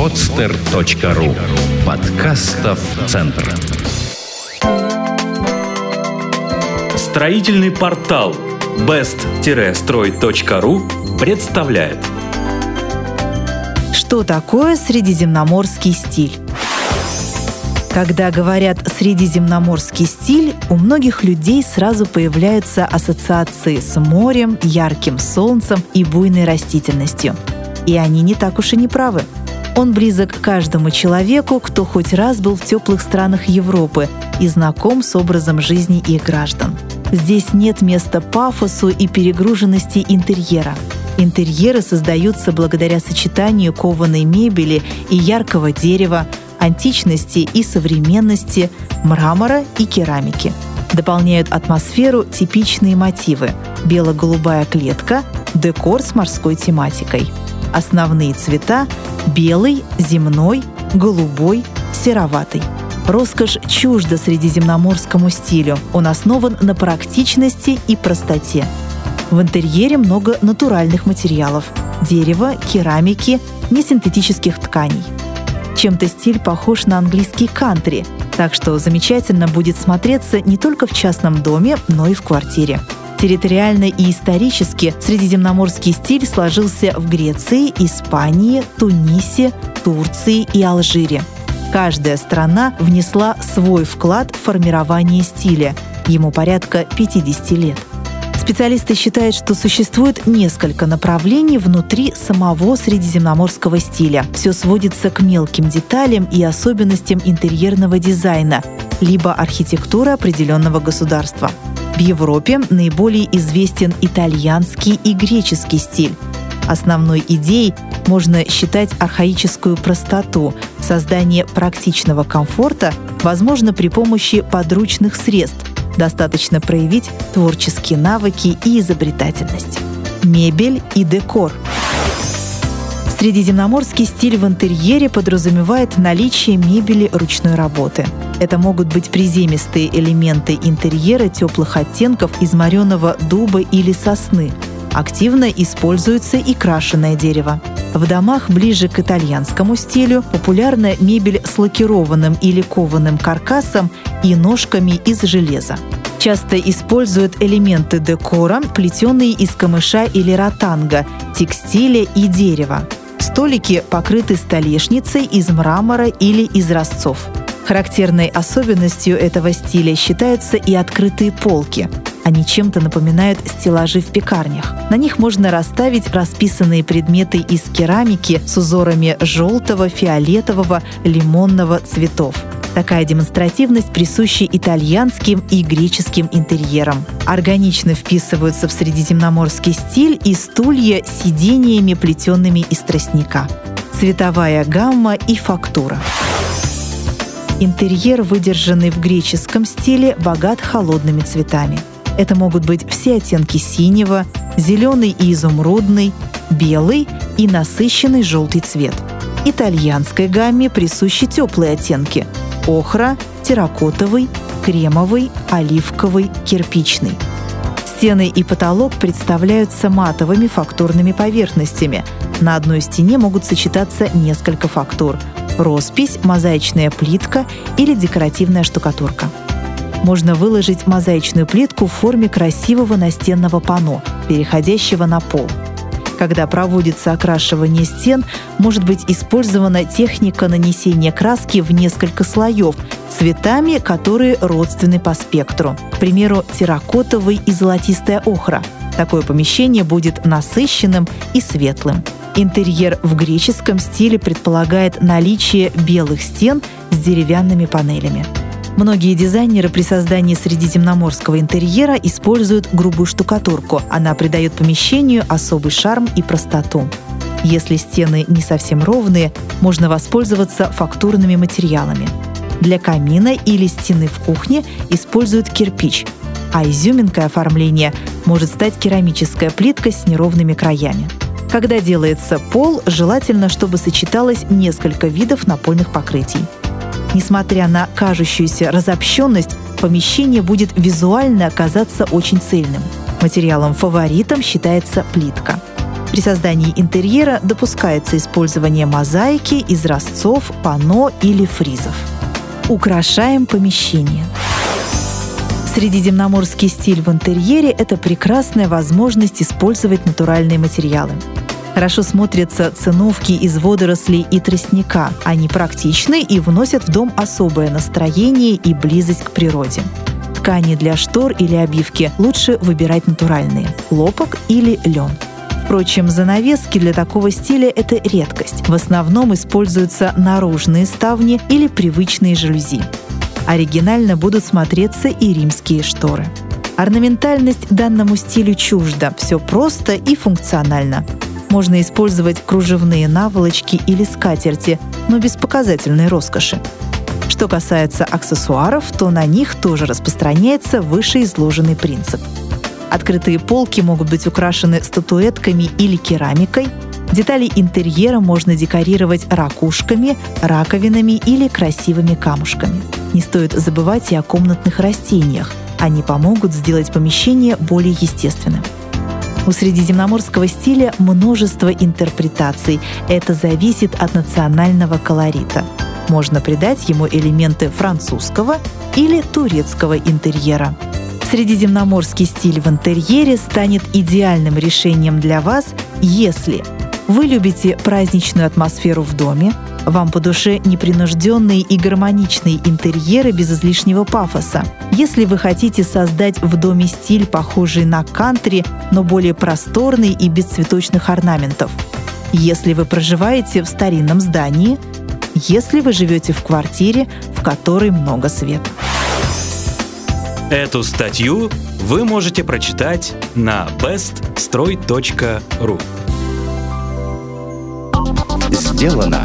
podster.ru Подкастов Центр Строительный портал best-строй.ру представляет Что такое средиземноморский стиль? Когда говорят «средиземноморский стиль», у многих людей сразу появляются ассоциации с морем, ярким солнцем и буйной растительностью. И они не так уж и не правы. Он близок каждому человеку, кто хоть раз был в теплых странах Европы и знаком с образом жизни их граждан. Здесь нет места пафосу и перегруженности интерьера. Интерьеры создаются благодаря сочетанию кованой мебели и яркого дерева, античности и современности, мрамора и керамики. Дополняют атмосферу типичные мотивы – бело-голубая клетка, декор с морской тематикой. Основные цвета – белый, земной, голубой, сероватый. Роскошь чужда средиземноморскому стилю. Он основан на практичности и простоте. В интерьере много натуральных материалов – дерева, керамики, несинтетических тканей – чем-то стиль похож на английский кантри, так что замечательно будет смотреться не только в частном доме, но и в квартире. Территориально и исторически средиземноморский стиль сложился в Греции, Испании, Тунисе, Турции и Алжире. Каждая страна внесла свой вклад в формирование стиля. Ему порядка 50 лет. Специалисты считают, что существует несколько направлений внутри самого средиземноморского стиля. Все сводится к мелким деталям и особенностям интерьерного дизайна, либо архитектуры определенного государства. В Европе наиболее известен итальянский и греческий стиль. Основной идеей можно считать архаическую простоту. Создание практичного комфорта возможно при помощи подручных средств, Достаточно проявить творческие навыки и изобретательность. Мебель и декор. Средиземноморский стиль в интерьере подразумевает наличие мебели ручной работы. Это могут быть приземистые элементы интерьера теплых оттенков из мореного дуба или сосны. Активно используется и крашеное дерево. В домах ближе к итальянскому стилю популярна мебель с лакированным или кованым каркасом и ножками из железа. Часто используют элементы декора, плетеные из камыша или ротанга, текстиля и дерева. Столики покрыты столешницей из мрамора или из разцов. Характерной особенностью этого стиля считаются и открытые полки. Они чем-то напоминают стеллажи в пекарнях. На них можно расставить расписанные предметы из керамики с узорами желтого, фиолетового, лимонного цветов. Такая демонстративность присуща итальянским и греческим интерьерам. Органично вписываются в средиземноморский стиль и стулья с сидениями, плетенными из тростника. Цветовая гамма и фактура. Интерьер, выдержанный в греческом стиле, богат холодными цветами. Это могут быть все оттенки синего, зеленый и изумрудный, белый и насыщенный желтый цвет. Итальянской гамме присущи теплые оттенки – охра, терракотовый, кремовый, оливковый, кирпичный. Стены и потолок представляются матовыми фактурными поверхностями. На одной стене могут сочетаться несколько фактур – роспись, мозаичная плитка или декоративная штукатурка. Можно выложить мозаичную плитку в форме красивого настенного панно, переходящего на пол – когда проводится окрашивание стен, может быть использована техника нанесения краски в несколько слоев цветами, которые родственны по спектру. К примеру, терракотовый и золотистая охра. Такое помещение будет насыщенным и светлым. Интерьер в греческом стиле предполагает наличие белых стен с деревянными панелями. Многие дизайнеры при создании средиземноморского интерьера используют грубую штукатурку. Она придает помещению особый шарм и простоту. Если стены не совсем ровные, можно воспользоваться фактурными материалами. Для камина или стены в кухне используют кирпич, а изюминкой оформления может стать керамическая плитка с неровными краями. Когда делается пол, желательно, чтобы сочеталось несколько видов напольных покрытий – Несмотря на кажущуюся разобщенность, помещение будет визуально оказаться очень цельным. Материалом-фаворитом считается плитка. При создании интерьера допускается использование мозаики, изразцов, панно или фризов. Украшаем помещение. Средиземноморский стиль в интерьере – это прекрасная возможность использовать натуральные материалы. Хорошо смотрятся циновки из водорослей и тростника. Они практичны и вносят в дом особое настроение и близость к природе. Ткани для штор или обивки лучше выбирать натуральные – хлопок или лен. Впрочем, занавески для такого стиля – это редкость. В основном используются наружные ставни или привычные жалюзи. Оригинально будут смотреться и римские шторы. Орнаментальность данному стилю чужда. Все просто и функционально. Можно использовать кружевные наволочки или скатерти, но без показательной роскоши. Что касается аксессуаров, то на них тоже распространяется вышеизложенный принцип. Открытые полки могут быть украшены статуэтками или керамикой. Детали интерьера можно декорировать ракушками, раковинами или красивыми камушками. Не стоит забывать и о комнатных растениях. Они помогут сделать помещение более естественным. У средиземноморского стиля множество интерпретаций. Это зависит от национального колорита. Можно придать ему элементы французского или турецкого интерьера. Средиземноморский стиль в интерьере станет идеальным решением для вас, если вы любите праздничную атмосферу в доме, вам по душе непринужденные и гармоничные интерьеры без излишнего пафоса. Если вы хотите создать в доме стиль, похожий на кантри, но более просторный и без цветочных орнаментов. Если вы проживаете в старинном здании, если вы живете в квартире, в которой много света. Эту статью вы можете прочитать на beststroy.ru Сделано